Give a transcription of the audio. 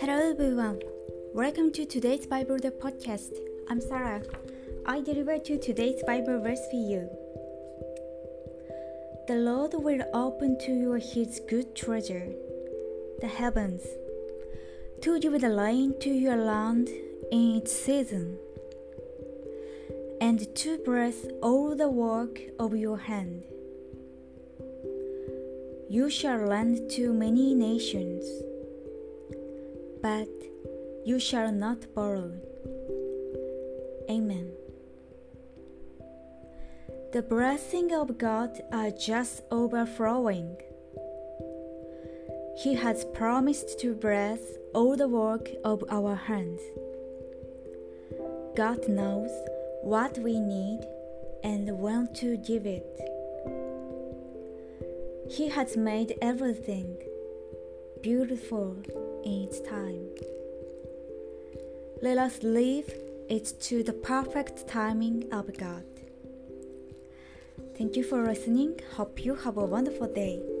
Hello everyone. Welcome to today's Bible the podcast. I'm Sarah. I deliver to today's Bible verse for you. The Lord will open to you his good treasure, the heavens, to give the rain to your land in its season, and to bless all the work of your hand. You shall lend to many nations but you shall not borrow. Amen. The blessings of God are just overflowing. He has promised to bless all the work of our hands. God knows what we need and when to give it. He has made everything beautiful in its time. Let us leave it to the perfect timing of God. Thank you for listening. Hope you have a wonderful day.